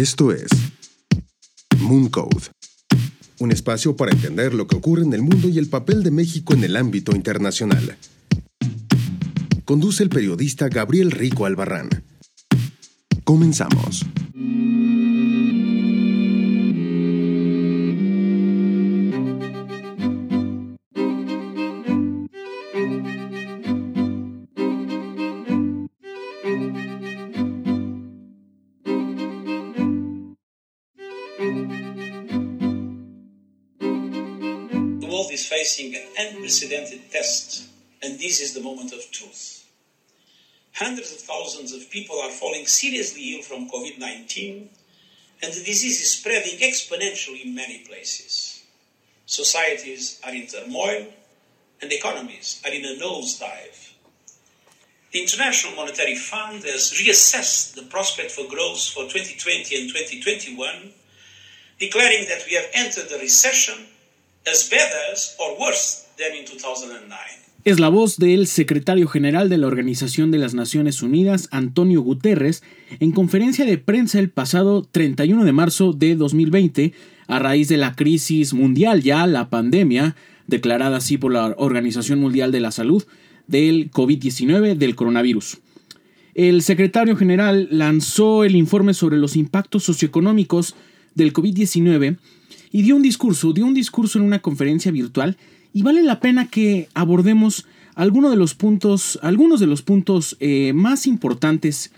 Esto es Moon Code, un espacio para entender lo que ocurre en el mundo y el papel de México en el ámbito internacional. Conduce el periodista Gabriel Rico Albarrán. Comenzamos. Facing an unprecedented test, and this is the moment of truth. Hundreds of thousands of people are falling seriously ill from COVID 19, and the disease is spreading exponentially in many places. Societies are in turmoil, and economies are in a nosedive. The International Monetary Fund has reassessed the prospect for growth for 2020 and 2021, declaring that we have entered a recession Es la voz del secretario general de la Organización de las Naciones Unidas, Antonio Guterres, en conferencia de prensa el pasado 31 de marzo de 2020, a raíz de la crisis mundial ya, la pandemia, declarada así por la Organización Mundial de la Salud, del COVID-19, del coronavirus. El secretario general lanzó el informe sobre los impactos socioeconómicos del COVID-19 y dio un discurso, dio un discurso en una conferencia virtual y vale la pena que abordemos algunos de los puntos, algunos de los puntos eh, más importantes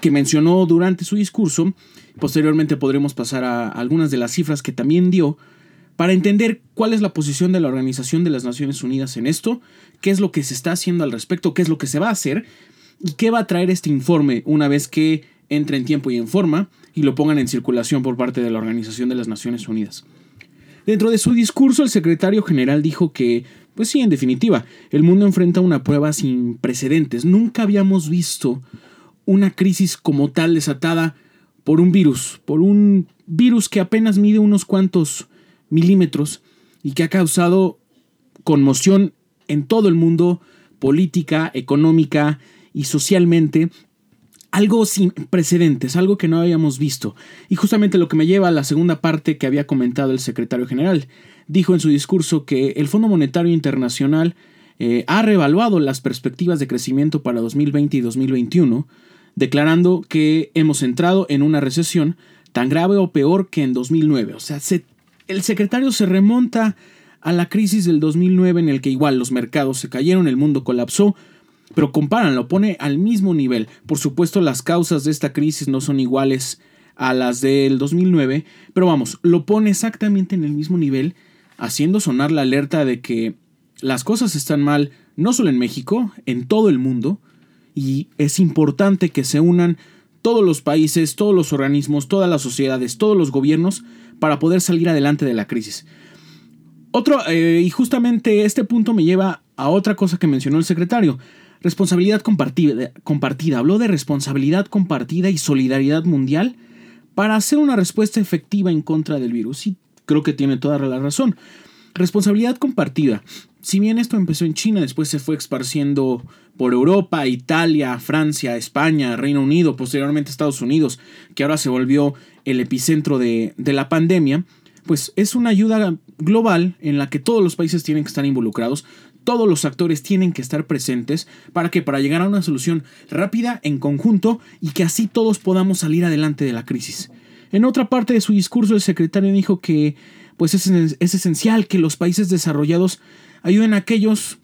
que mencionó durante su discurso. Posteriormente podremos pasar a algunas de las cifras que también dio para entender cuál es la posición de la Organización de las Naciones Unidas en esto, qué es lo que se está haciendo al respecto, qué es lo que se va a hacer y qué va a traer este informe una vez que entre en tiempo y en forma y lo pongan en circulación por parte de la Organización de las Naciones Unidas. Dentro de su discurso, el secretario general dijo que, pues sí, en definitiva, el mundo enfrenta una prueba sin precedentes. Nunca habíamos visto una crisis como tal desatada por un virus, por un virus que apenas mide unos cuantos milímetros y que ha causado conmoción en todo el mundo, política, económica y socialmente, algo sin precedentes, algo que no habíamos visto. Y justamente lo que me lleva a la segunda parte que había comentado el secretario general. Dijo en su discurso que el Fondo Monetario Internacional eh, ha reevaluado las perspectivas de crecimiento para 2020 y 2021, declarando que hemos entrado en una recesión tan grave o peor que en 2009. O sea, el secretario se remonta a la crisis del 2009 en el que igual los mercados se cayeron, el mundo colapsó, pero comparan, lo pone al mismo nivel. Por supuesto, las causas de esta crisis no son iguales a las del 2009, pero vamos, lo pone exactamente en el mismo nivel, haciendo sonar la alerta de que las cosas están mal no solo en México, en todo el mundo, y es importante que se unan todos los países, todos los organismos, todas las sociedades, todos los gobiernos para poder salir adelante de la crisis. Otro, eh, y justamente este punto me lleva a otra cosa que mencionó el secretario, Responsabilidad compartida. Habló de responsabilidad compartida y solidaridad mundial para hacer una respuesta efectiva en contra del virus. Y creo que tiene toda la razón. Responsabilidad compartida. Si bien esto empezó en China, después se fue esparciendo por Europa, Italia, Francia, España, Reino Unido, posteriormente Estados Unidos, que ahora se volvió el epicentro de, de la pandemia, pues es una ayuda global en la que todos los países tienen que estar involucrados, todos los actores tienen que estar presentes para que para llegar a una solución rápida en conjunto y que así todos podamos salir adelante de la crisis. En otra parte de su discurso el secretario dijo que pues es, es esencial que los países desarrollados ayuden a aquellos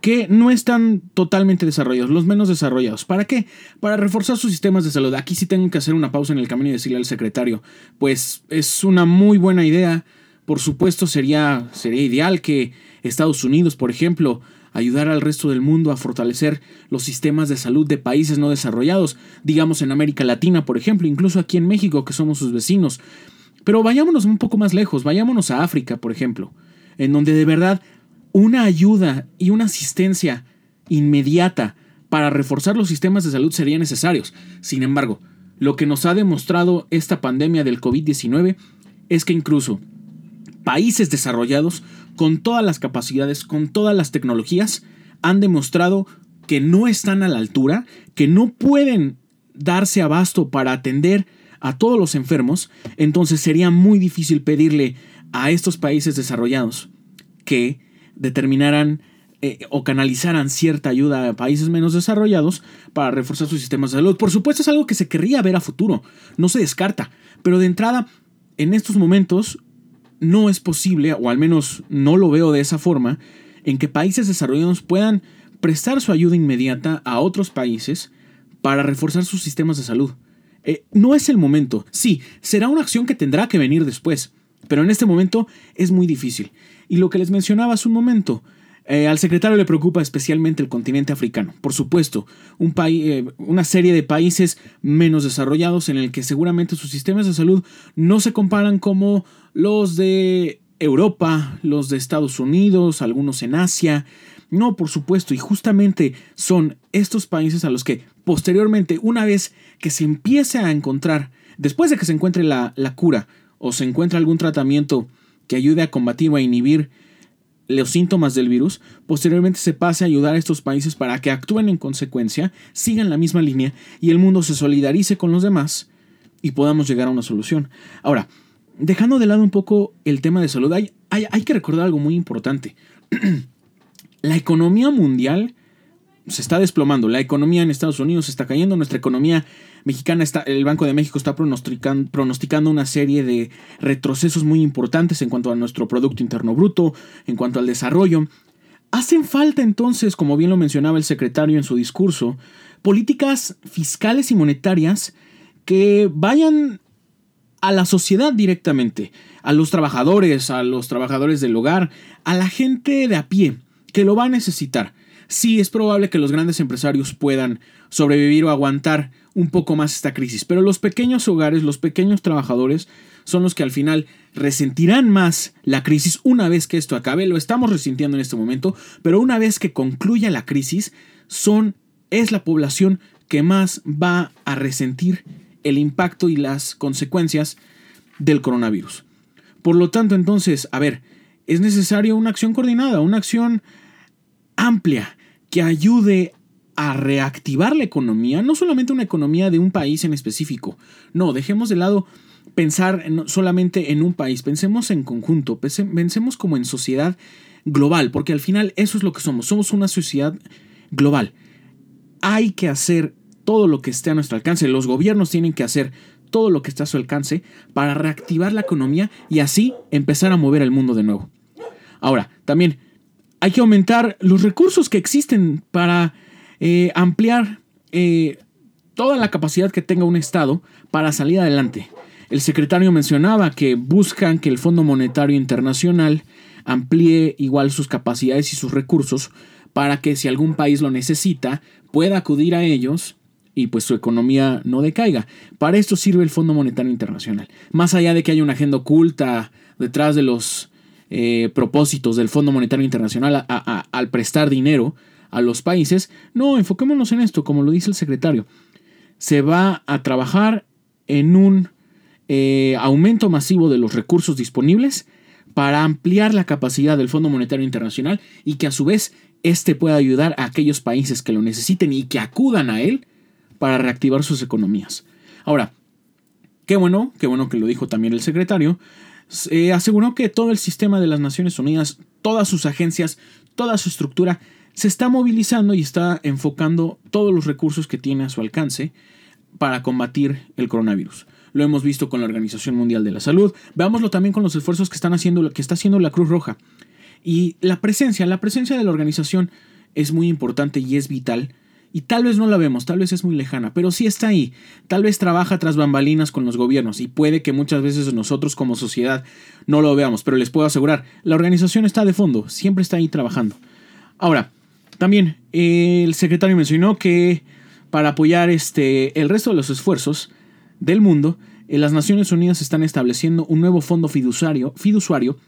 que no están totalmente desarrollados, los menos desarrollados. ¿Para qué? Para reforzar sus sistemas de salud. Aquí sí tengo que hacer una pausa en el camino y decirle al secretario, pues es una muy buena idea. Por supuesto sería, sería ideal que Estados Unidos, por ejemplo, ayudar al resto del mundo a fortalecer los sistemas de salud de países no desarrollados, digamos en América Latina, por ejemplo, incluso aquí en México, que somos sus vecinos. Pero vayámonos un poco más lejos, vayámonos a África, por ejemplo, en donde de verdad una ayuda y una asistencia inmediata para reforzar los sistemas de salud serían necesarios. Sin embargo, lo que nos ha demostrado esta pandemia del COVID-19 es que incluso países desarrollados con todas las capacidades, con todas las tecnologías, han demostrado que no están a la altura, que no pueden darse abasto para atender a todos los enfermos, entonces sería muy difícil pedirle a estos países desarrollados que determinaran eh, o canalizaran cierta ayuda a países menos desarrollados para reforzar sus sistemas de salud. Por supuesto es algo que se querría ver a futuro, no se descarta, pero de entrada, en estos momentos no es posible, o al menos no lo veo de esa forma, en que países desarrollados puedan prestar su ayuda inmediata a otros países para reforzar sus sistemas de salud. Eh, no es el momento. Sí, será una acción que tendrá que venir después, pero en este momento es muy difícil. Y lo que les mencionaba hace un momento, eh, al secretario le preocupa especialmente el continente africano. Por supuesto, un eh, una serie de países menos desarrollados en el que seguramente sus sistemas de salud no se comparan como los de Europa, los de Estados Unidos, algunos en Asia. No, por supuesto, y justamente son estos países a los que posteriormente, una vez que se empiece a encontrar, después de que se encuentre la, la cura o se encuentre algún tratamiento que ayude a combatir o a inhibir los síntomas del virus, posteriormente se pase a ayudar a estos países para que actúen en consecuencia, sigan la misma línea y el mundo se solidarice con los demás y podamos llegar a una solución. Ahora, dejando de lado un poco el tema de salud, hay, hay, que recordar algo muy importante. la economía mundial se está desplomando, la economía en Estados Unidos está cayendo, nuestra economía mexicana está, el Banco de México está pronosticando, pronosticando una serie de retrocesos muy importantes en cuanto a nuestro Producto Interno Bruto, en cuanto al desarrollo. Hacen falta entonces, como bien lo mencionaba el secretario en su discurso, políticas fiscales y monetarias que vayan a la sociedad directamente, a los trabajadores, a los trabajadores del hogar, a la gente de a pie, que lo va a necesitar. Sí, es probable que los grandes empresarios puedan sobrevivir o aguantar un poco más esta crisis, pero los pequeños hogares, los pequeños trabajadores, son los que al final resentirán más la crisis una vez que esto acabe. Lo estamos resintiendo en este momento, pero una vez que concluya la crisis, son, es la población que más va a resentir el impacto y las consecuencias del coronavirus. Por lo tanto, entonces, a ver, es necesaria una acción coordinada, una acción amplia que ayude a reactivar la economía, no solamente una economía de un país en específico, no, dejemos de lado pensar solamente en un país, pensemos en conjunto, pensemos como en sociedad global, porque al final eso es lo que somos, somos una sociedad global. Hay que hacer todo lo que esté a nuestro alcance. Los gobiernos tienen que hacer todo lo que está a su alcance para reactivar la economía y así empezar a mover el mundo de nuevo. Ahora, también hay que aumentar los recursos que existen para eh, ampliar eh, toda la capacidad que tenga un Estado para salir adelante. El secretario mencionaba que buscan que el Fondo Monetario Internacional amplíe igual sus capacidades y sus recursos para que si algún país lo necesita pueda acudir a ellos y pues su economía no decaiga. Para esto sirve el Fondo Monetario Internacional. Más allá de que haya una agenda oculta detrás de los eh, propósitos del Fondo Monetario Internacional al prestar dinero a los países, no, enfoquémonos en esto, como lo dice el secretario. Se va a trabajar en un eh, aumento masivo de los recursos disponibles para ampliar la capacidad del Fondo Monetario Internacional y que a su vez este pueda ayudar a aquellos países que lo necesiten y que acudan a él para reactivar sus economías. Ahora, qué bueno, qué bueno que lo dijo también el secretario, eh, aseguró que todo el sistema de las Naciones Unidas, todas sus agencias, toda su estructura, se está movilizando y está enfocando todos los recursos que tiene a su alcance para combatir el coronavirus. Lo hemos visto con la Organización Mundial de la Salud, veámoslo también con los esfuerzos que están haciendo, que está haciendo la Cruz Roja. Y la presencia, la presencia de la organización es muy importante y es vital y tal vez no la vemos, tal vez es muy lejana, pero sí está ahí. Tal vez trabaja tras bambalinas con los gobiernos y puede que muchas veces nosotros como sociedad no lo veamos, pero les puedo asegurar, la organización está de fondo, siempre está ahí trabajando. Ahora, también el secretario mencionó que para apoyar este, el resto de los esfuerzos del mundo, eh, las Naciones Unidas están estableciendo un nuevo fondo fiduciario, fiduciario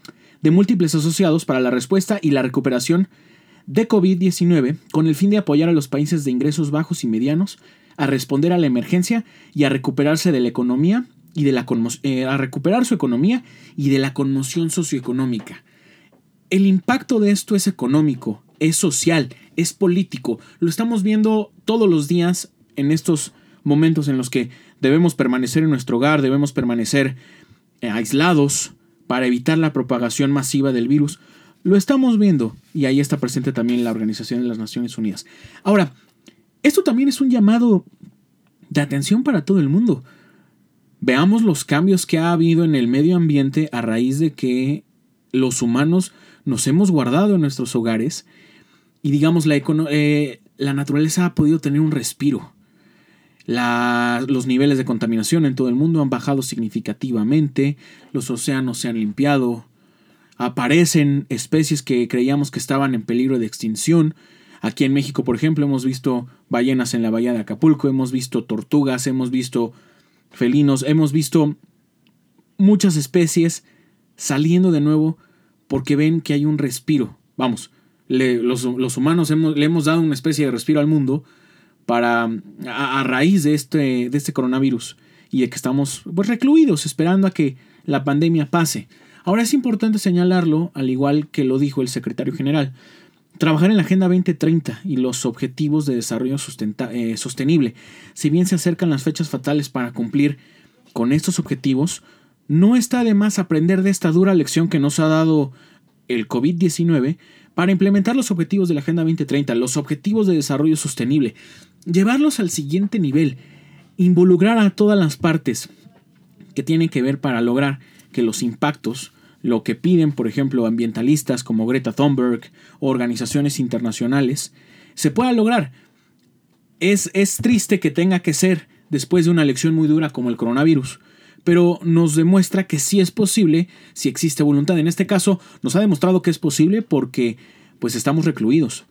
de múltiples asociados para la respuesta y la recuperación de COVID-19 con el fin de apoyar a los países de ingresos bajos y medianos a responder a la emergencia y a recuperarse de la economía y de la eh, a recuperar su economía y de la conmoción socioeconómica. El impacto de esto es económico, es social, es político. Lo estamos viendo todos los días en estos momentos en los que debemos permanecer en nuestro hogar, debemos permanecer eh, aislados para evitar la propagación masiva del virus, lo estamos viendo y ahí está presente también la Organización de las Naciones Unidas. Ahora, esto también es un llamado de atención para todo el mundo. Veamos los cambios que ha habido en el medio ambiente a raíz de que los humanos nos hemos guardado en nuestros hogares y digamos la, eh, la naturaleza ha podido tener un respiro. los niveles de contaminación en todo el mundo han bajado significativamente, los océanos se han limpiado, aparecen especies que creíamos que estaban en peligro de extinción. Aquí en México, por ejemplo, hemos visto ballenas en la bahía de Acapulco, hemos visto tortugas, hemos visto felinos, hemos visto muchas especies saliendo de nuevo porque ven que hay un respiro. Vamos, los, humanos le hemos dado una especie de respiro al mundo para a, raíz de este, de este coronavirus y de que estamos pues, recluidos esperando a que la pandemia pase. Ahora es importante señalarlo, al igual que lo dijo el secretario general, trabajar en la Agenda 2030 y los objetivos de desarrollo eh, sostenible. Si bien se acercan las fechas fatales para cumplir con estos objetivos, no está de más aprender de esta dura lección que nos ha dado el COVID-19 para implementar los objetivos de la Agenda 2030, los objetivos de desarrollo sostenible, llevarlos al siguiente nivel, involucrar a todas las partes que tienen que ver para lograr que los impactos, lo que piden, por ejemplo, ambientalistas como Greta Thunberg o organizaciones internacionales, se pueda lograr. Es, es triste que tenga que ser después de una lección muy dura como el coronavirus, pero nos demuestra que sí es posible si existe voluntad. En este caso, nos ha demostrado que es posible porque pues estamos recluidos.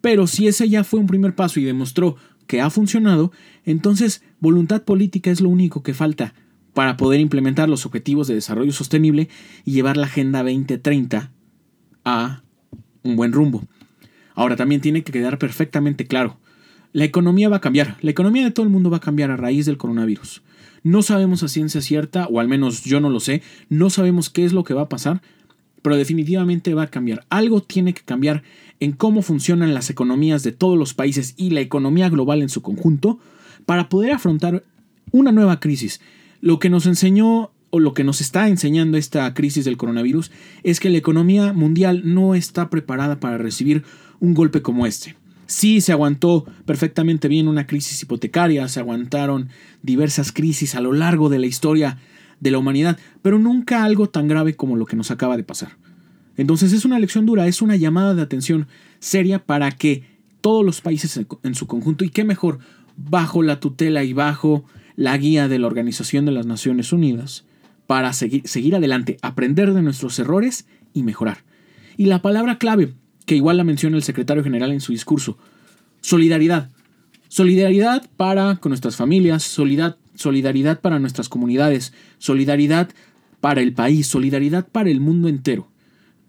Pero si ese ya fue un primer paso y demostró que ha funcionado, entonces voluntad política es lo único que falta para poder implementar los objetivos de desarrollo sostenible y llevar la Agenda 2030 a un buen rumbo. Ahora también tiene que quedar perfectamente claro, la economía va a cambiar, la economía de todo el mundo va a cambiar a raíz del coronavirus. No sabemos a ciencia cierta, o al menos yo no lo sé, no sabemos qué es lo que va a pasar, pero definitivamente va a cambiar. Algo tiene que cambiar en cómo funcionan las economías de todos los países y la economía global en su conjunto para poder afrontar una nueva crisis. Lo que nos enseñó o lo que nos está enseñando esta crisis del coronavirus es que la economía mundial no está preparada para recibir un golpe como este. Sí, se aguantó perfectamente bien una crisis hipotecaria, se aguantaron diversas crisis a lo largo de la historia de la humanidad, pero nunca algo tan grave como lo que nos acaba de pasar. Entonces es una lección dura, es una llamada de atención seria para que todos los países en su conjunto, y qué mejor, bajo la tutela y bajo la guía de la Organización de las Naciones Unidas, para seguir, seguir adelante, aprender de nuestros errores y mejorar. Y la palabra clave que igual la menciona el secretario general en su discurso. Solidaridad. Solidaridad para con nuestras familias, solidaridad para nuestras comunidades, solidaridad para el país, solidaridad para el mundo entero.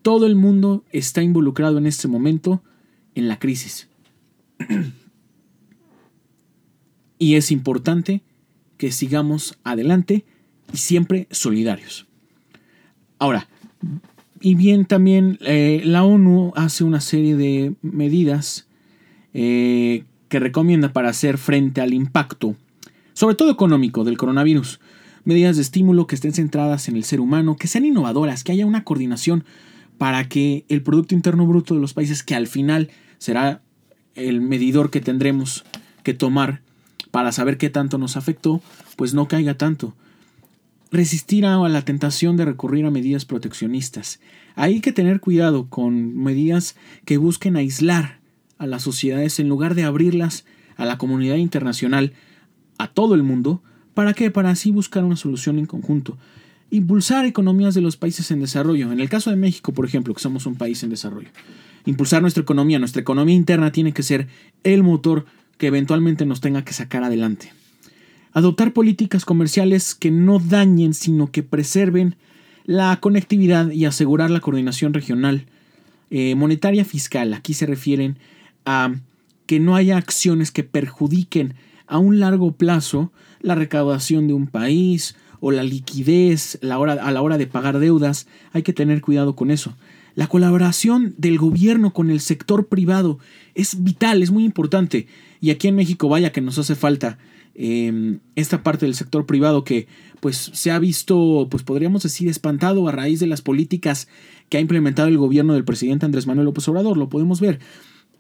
Todo el mundo está involucrado en este momento en la crisis. y es importante que sigamos adelante y siempre solidarios. Ahora, y bien, también eh, la ONU hace una serie de medidas eh, que recomienda para hacer frente al impacto, sobre todo económico, del coronavirus. Medidas de estímulo que estén centradas en el ser humano, que sean innovadoras, que haya una coordinación para que el Producto Interno Bruto de los países, que al final será el medidor que tendremos que tomar para saber qué tanto nos afectó, pues no caiga tanto resistir a la tentación de recurrir a medidas proteccionistas. Hay que tener cuidado con medidas que busquen aislar a las sociedades en lugar de abrirlas a la comunidad internacional, a todo el mundo, ¿para qué? Para así buscar una solución en conjunto. Impulsar economías de los países en desarrollo. En el caso de México, por ejemplo, que somos un país en desarrollo. Impulsar nuestra economía. Nuestra economía interna tiene que ser el motor que eventualmente nos tenga que sacar adelante. Adoptar políticas comerciales que no dañen, sino que preserven la conectividad y asegurar la coordinación regional. Eh, monetaria fiscal, aquí se refieren a que no haya acciones que perjudiquen a un largo plazo la recaudación de un país o la liquidez a la hora de pagar deudas. Hay que tener cuidado con eso. La colaboración del gobierno con el sector privado es vital, es muy importante. Y aquí en México, vaya que nos hace falta em, esta parte del sector privado que pues se ha visto, pues podríamos decir, espantado a raíz de las políticas que ha implementado el gobierno del presidente Andrés Manuel López Obrador. Lo podemos ver.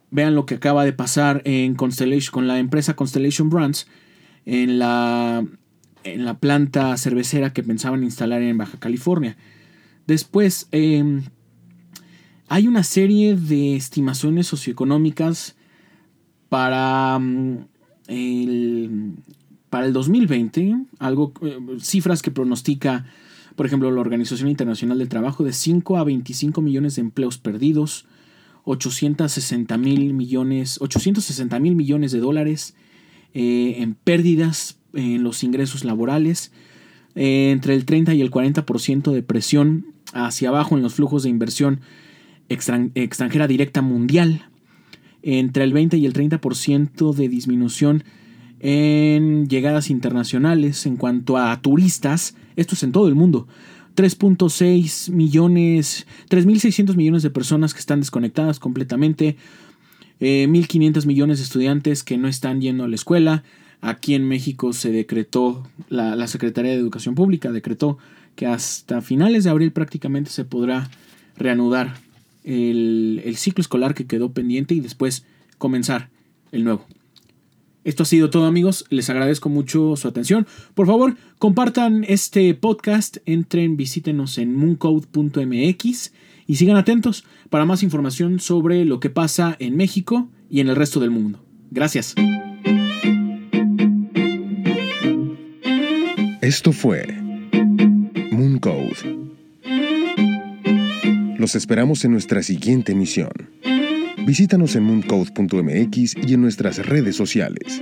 Vean lo que acaba de pasar en Constellation, con la empresa Constellation Brands en la, en la planta cervecera que pensaban instalar en Baja California. Después, em, hay una serie de estimaciones socioeconómicas para mm, el, para el 2020, algo, eh, cifras que pronostica, por ejemplo, la Organización Internacional del Trabajo, de 5 a 25 millones de empleos perdidos, 860 mil millones, 860 mil millones de dólares eh, en pérdidas en los ingresos laborales, eh, entre el 30 y el 40% de presión hacia abajo en los flujos de inversión extranjera directa mundial, entre el 20 y el 30% de disminución en llegadas internacionales en cuanto a turistas, esto es en todo el mundo. 3.6 millones, 3.600 millones de personas que están desconectadas completamente, 1.500 eh, millones de estudiantes que no están yendo a la escuela. Aquí en México se decretó, la, Secretaría de Educación Pública decretó que hasta finales de abril prácticamente se podrá reanudar el, ciclo escolar que quedó pendiente y después comenzar el nuevo. Esto ha sido todo amigos, les agradezco mucho su atención. Por favor, compartan este podcast, entren, visítenos en mooncode.mx y sigan atentos para más información sobre lo que pasa en México y en el resto del mundo. Gracias. Esto fue Mooncode. Los esperamos en nuestra siguiente emisión. Visítanos en mooncode.mx y en nuestras redes sociales.